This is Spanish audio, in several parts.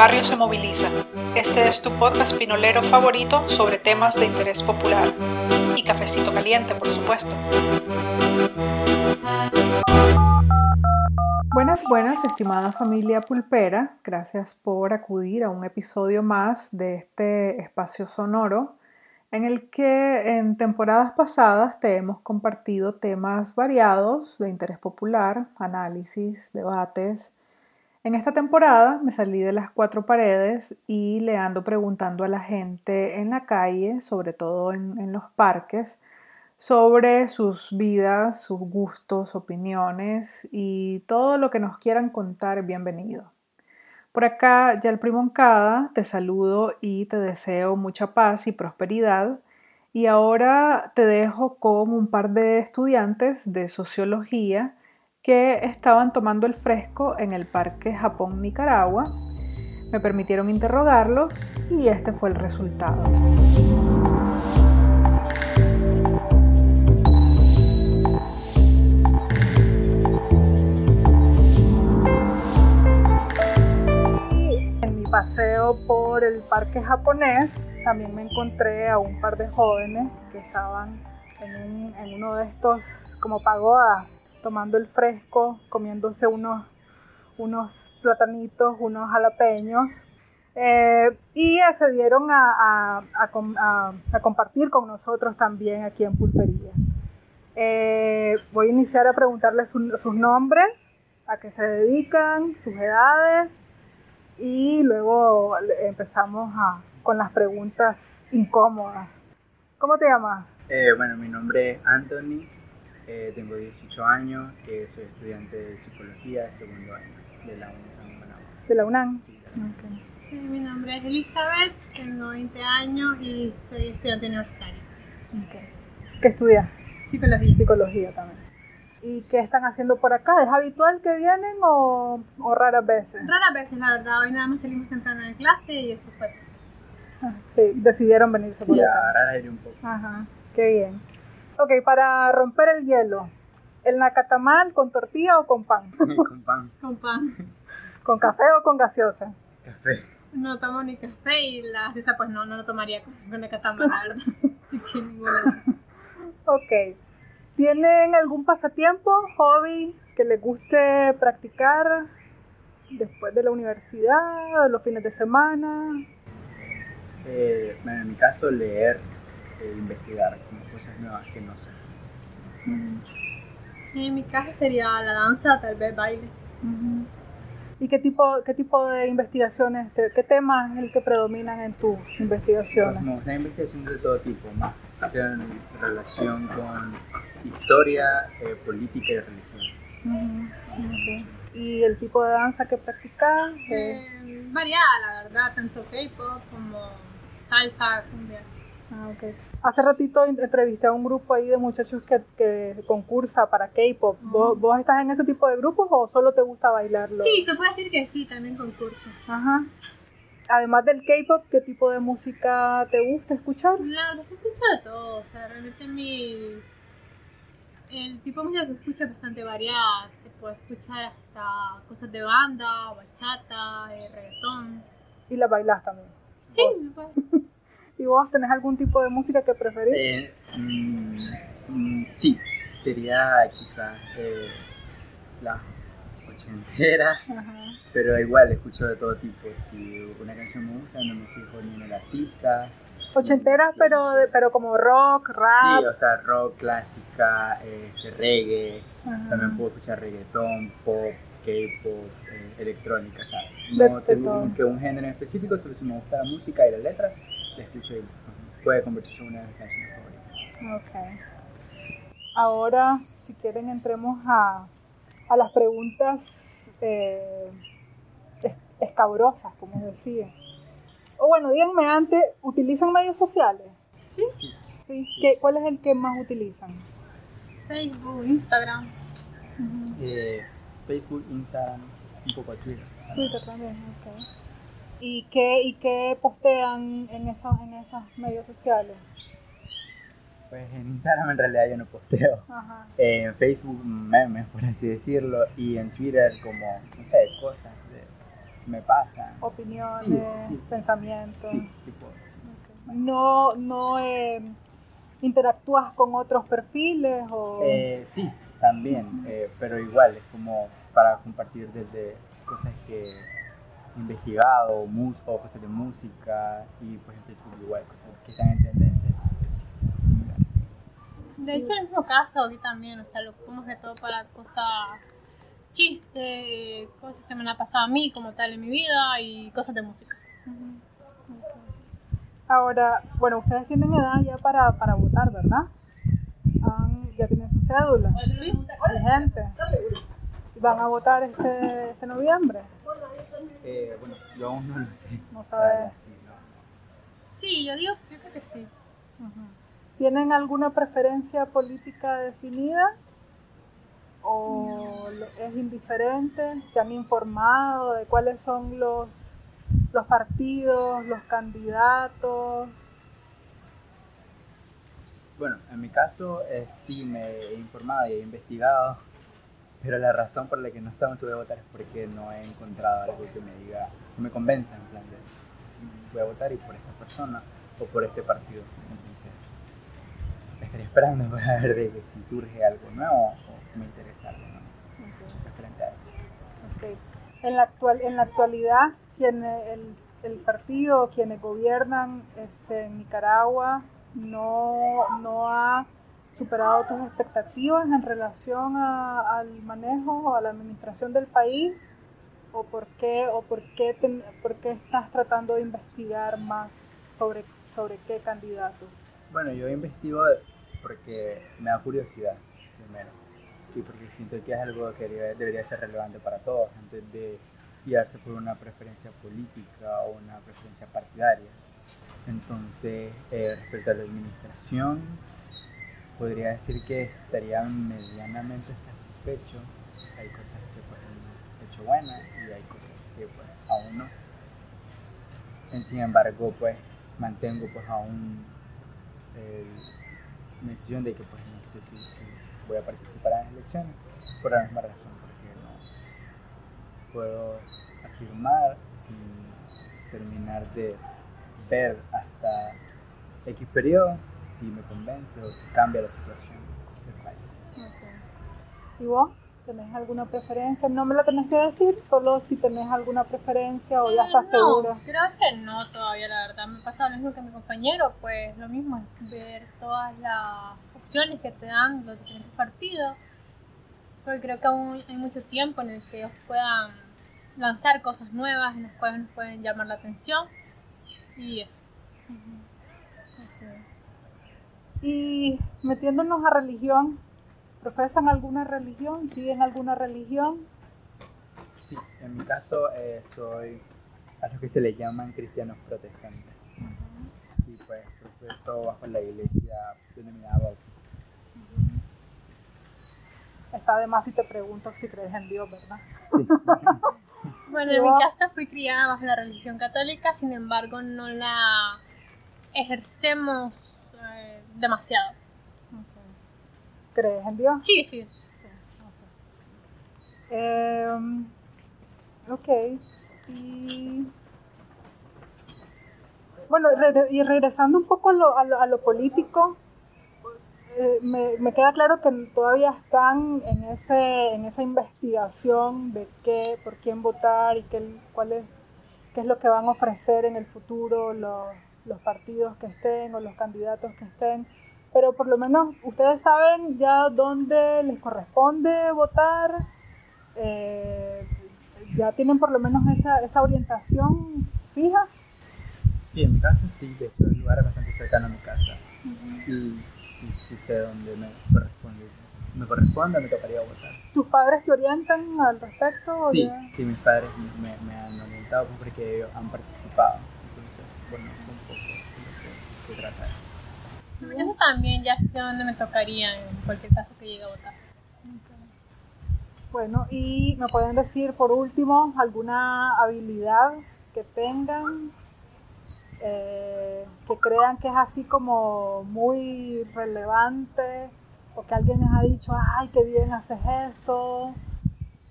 barrio se moviliza. Este es tu podcast pinolero favorito sobre temas de interés popular. Y cafecito caliente, por supuesto. Buenas, buenas, estimada familia pulpera. Gracias por acudir a un episodio más de este espacio sonoro en el que en temporadas pasadas te hemos compartido temas variados de interés popular, análisis, debates, en esta temporada me salí de las cuatro paredes y le ando preguntando a la gente en la calle, sobre todo en, los parques, sobre sus vidas, sus gustos, opiniones y todo lo que nos quieran contar, bienvenido. Por acá, ya el Primoncada, te saludo y te deseo mucha paz y prosperidad. Y ahora te dejo con un par de estudiantes de sociología que estaban tomando el fresco en el Parque Japón Nicaragua. Me permitieron interrogarlos y este fue el resultado. en mi paseo por el parque japonés también me encontré a un par de jóvenes que estaban en, en uno de estos como pagodas tomando el fresco, comiéndose unos, unos platanitos, unos jalapeños. Eh, y accedieron a, compartir con nosotros también aquí en Pulpería. Eh, voy a iniciar a preguntarles sus nombres, a qué se dedican, sus edades y luego empezamos con las preguntas incómodas. ¿Cómo te llamas? Eh, bueno, mi nombre es Anthony, eh, tengo 18 años, eh, soy estudiante de psicología de segundo año de la UNAM. ¿De la UNAM? Sí. Okay. mi nombre es Elizabeth, tengo 20 años y soy estudiante universitaria. Okay. ¿Qué estudias? Psicología. Psicología también. ¿Y qué están haciendo por acá? ¿Es habitual que vienen o, o raras veces? Raras veces, la verdad. Hoy nada más salimos temprano de clase y eso fue. Ah, sí, decidieron venirse por sí, acá. Sí, un poco. Ajá, qué bien. Ok, para romper el hielo, ¿el nacatamal con tortilla o con pan? con pan. Con pan. ¿Con café o con gaseosa? Café. No tomo ni café y la gaseosa pues no, no lo tomaría con, con nacatamal, la verdad. ok. ¿Tienen algún pasatiempo, hobby que les guste practicar después de la universidad, los fines de semana? Eh, bueno, en mi caso, leer e investigar cosas nuevas que no sé. En mi caso sería la danza, tal vez baile. ¿Y qué tipo, qué tipo de investigaciones, qué temas es el que predominan en tus investigaciones? No, una investigación de todo tipo, más en relación con historia, eh, política y religión. ¿Y el tipo de danza que practicas? Eh, variada, la verdad, tanto K-pop como salsa, cumbia. Ah, okay. Hace ratito entrevisté a un grupo ahí de muchachos que, que concursa para K-pop. ¿Vos, estás en ese tipo de grupos o solo te gusta bailarlo? Sí, se puede decir que sí, también concurso. Ajá. Además del K-pop, ¿qué tipo de música te gusta escuchar? La que escucho de todo. O sea, realmente mi. El tipo de música que escucho es bastante variada. Te puedo escuchar hasta cosas de banda, bachata, eh, reggaetón. ¿Y la bailas también? Sí, puede. ¿Y vos tenés algún tipo de música que preferís? Eh, mm, mm, sí, sería quizás eh, la ochentera, pero igual escucho de todo tipo. Si una canción me gusta, no me fijo ni en el artista. Ochenteras, pero, pero como rock, rap. Sí, o sea, rock, clásica, este, reggae. También puedo escuchar reggaetón, pop, K-pop, eh, electrónica, ¿sabes? No tengo que un género específico, solo si me gusta la música y la letra, escucho y puede convertirse en una de mis canciones favoritas. Ok. Ahora, si quieren, entremos a, a las preguntas eh, escabrosas, como decía. O bueno, díganme antes, ¿utilizan medios sociales? Sí. sí. ¿Qué, ¿Cuál es el que más utilizan? Facebook, Instagram. eh, Facebook, Instagram, un poco Twitter. Twitter también, ok. ¿Y qué, y qué postean en esos, en esos medios sociales? Pues en Instagram en realidad yo no posteo. Ajá. En Facebook memes, por así decirlo. Y en Twitter como, no sé, cosas de me pasan. Opiniones, pensamientos. Sí, tipo, No, no eh, interactúas con otros perfiles o... Eh, sí, también, eh, pero igual es como para compartir desde cosas que investigado o cosas de música y pues en Facebook igual cosas que están en tendencia. De hecho, en el mismo caso, aquí también, o sea, lo ponemos de todo para cosas, chistes, cosas que me han pasado a mí como tal en mi vida y cosas de música. Ahora, bueno, ustedes tienen edad ya para, para votar, ¿verdad? ya tienen su cédula. Sí. Vigente. ¿Van a votar este, este noviembre? Eh, bueno, yo aún no lo sé. No sabes. Sí, yo digo, yo creo que sí. ¿Tienen alguna preferencia política definida? ¿O es indiferente? ¿Se han informado de cuáles son los, los partidos, los candidatos? Bueno, en mi caso eh, sí me he informado y he investigado, pero la razón por la que no sabemos si voy a votar es porque no he encontrado algo que me diga, que me convenza en plan de si voy a votar y por esta persona o por este partido estaría esperando para ver de que si surge algo nuevo o me interesa algo nuevo referente a eso. En, la actual, en la actualidad, quien, el, el partido, quienes gobiernan este, en Nicaragua, no, no ha superado tus expectativas en relación a, al manejo o a la administración del país? ¿O por qué, o por qué, por qué estás tratando de investigar más sobre, sobre qué candidato? Bueno, yo investigo porque me da curiosidad, primero, y porque siento que es algo que debería, ser relevante para todos, antes de guiarse por una preferencia política o una preferencia partidaria. Entonces, eh, respecto a la administración, podría decir que estaría medianamente satisfecho. Hay cosas que pues han hecho buenas y hay cosas que pues aún no. sin embargo, pues mantengo pues aún una decisión de que pues no sé si, voy a participar en las elecciones por la misma razón, porque no puedo afirmar sin terminar de ver hasta X periodo si me convence o si cambia la situación del país. ¿Y vos? ¿Tenés alguna preferencia? No me la tenés que decir, solo si tenés alguna preferencia o ya estás no, segura. Creo que no todavía, la verdad. Me pasa lo mismo que mi compañero, pues lo mismo es ver todas las opciones que te dan los diferentes partidos. Porque creo que aún hay mucho tiempo en el que ellos puedan lanzar cosas nuevas, en las cuales nos pueden llamar la atención. Y eso. Y metiéndonos a religión, ¿profesan alguna religión? ¿Siguen alguna religión? Sí, en mi caso eh, soy a lo que se le llaman cristianos protestantes. Y pues profeso bajo la iglesia denominada Bautista. Está de más si te pregunto si crees en Dios, ¿verdad? Sí. bueno, en mi casa fui criada bajo la religión católica, sin embargo no la ejercemos eh, demasiado. ¿Crees en Dios? Sí, sí. Em, ok. Y bueno, y regresando un poco a lo, a lo, político, eh, me, me, queda claro que todavía están en, ese, en esa investigación de qué, por quién votar y qué, cuál es, qué es lo que van a ofrecer en el futuro los, los partidos que estén o los candidatos que estén, pero por lo menos ustedes saben ya dónde les corresponde votar, eh, ya tienen por lo menos esa, esa orientación fija. Sí, en mi casa sí, de hecho el lugar es bastante cercano a mi casa. Y sí, sí sé dónde me corresponde. Me corresponde, me tocaría votar. ¿Tus padres te orientan al respecto? Sí, sí, mis padres me, me han orientado porque ellos han participado. Bueno, eso también ya sé dónde me tocaría en cualquier caso que llegue a votar. Bueno, y me pueden decir por último alguna habilidad que tengan, eh, que crean que es así como muy relevante, o que alguien les ha dicho, ay, qué bien haces eso,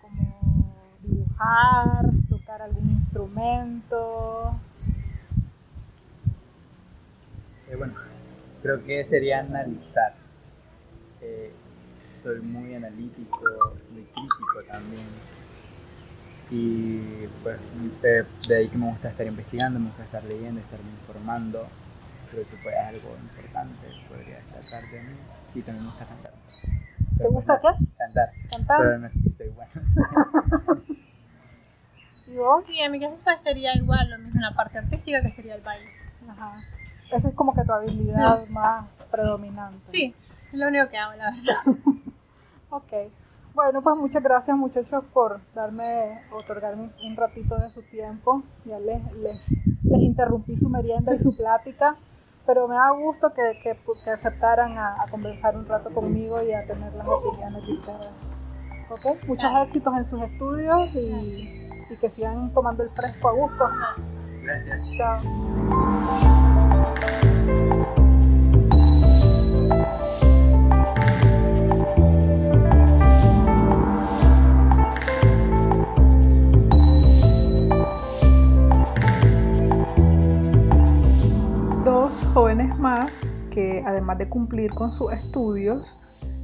como dibujar, ¿Tocar algún instrumento? Eh, bueno, creo que sería analizar. Eh, soy muy analítico, muy crítico también. Y pues de, de, ahí que me gusta estar investigando, me gusta estar leyendo, estar informando. Creo que pues, es algo importante, podría destacar de mí. Y también me gusta cantar. ¿Te gusta qué? Cantar. Cantar. Pero no sé si soy bueno. ¿Y vos? Sí, en mi caso pues, sería igual, lo mismo en la parte artística que sería el baile. Ajá. Esa es como que tu habilidad más predominante. Sí, es lo único que hago, la verdad. ok. Bueno, pues muchas gracias muchachos por darme, otorgarme un ratito de su tiempo. Ya les, les, les interrumpí su merienda y su plática, pero me da gusto que, que, que aceptaran a, a, conversar un rato conmigo y a tener las opiniones de ustedes. Ok, muchos éxitos en sus estudios y, y que sigan tomando el fresco a gusto. Gracias. Chao. Además de cumplir con sus estudios,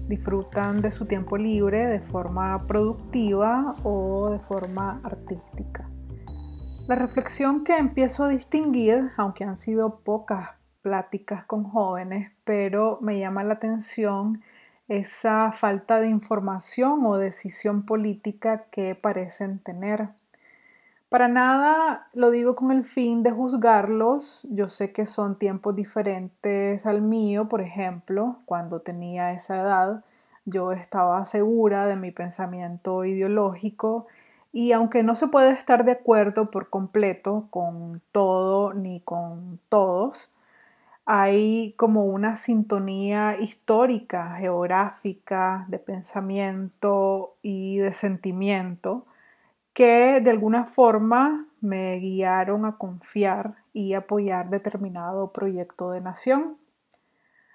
disfrutan de su tiempo libre de forma productiva o de forma artística. La reflexión que empiezo a distinguir, aunque han sido pocas pláticas con jóvenes, pero me llama la atención esa falta de información o decisión política que parecen tener. Para nada lo digo con el fin de juzgarlos, yo sé que son tiempos diferentes al mío, por ejemplo, cuando tenía esa edad, yo estaba segura de mi pensamiento ideológico y aunque no se puede estar de acuerdo por completo con todo ni con todos, hay como una sintonía histórica, geográfica, de pensamiento y de sentimiento que de alguna forma me guiaron a confiar y apoyar determinado proyecto de nación.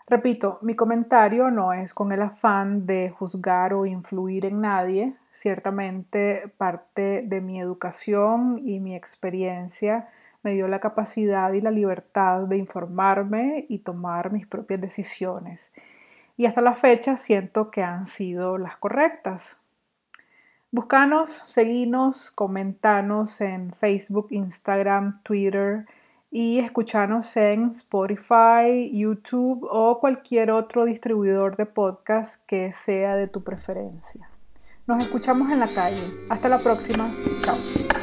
Repito, mi comentario no es con el afán de juzgar o influir en nadie, ciertamente parte de mi educación y mi experiencia me dio la capacidad y la libertad de informarme y tomar mis propias decisiones. Y hasta la fecha siento que han sido las correctas. Búscanos, seguinos, comentanos en Facebook, Instagram, Twitter y escuchanos en Spotify, YouTube o cualquier otro distribuidor de podcast que sea de tu preferencia. Nos escuchamos en la calle. Hasta la próxima. Chao.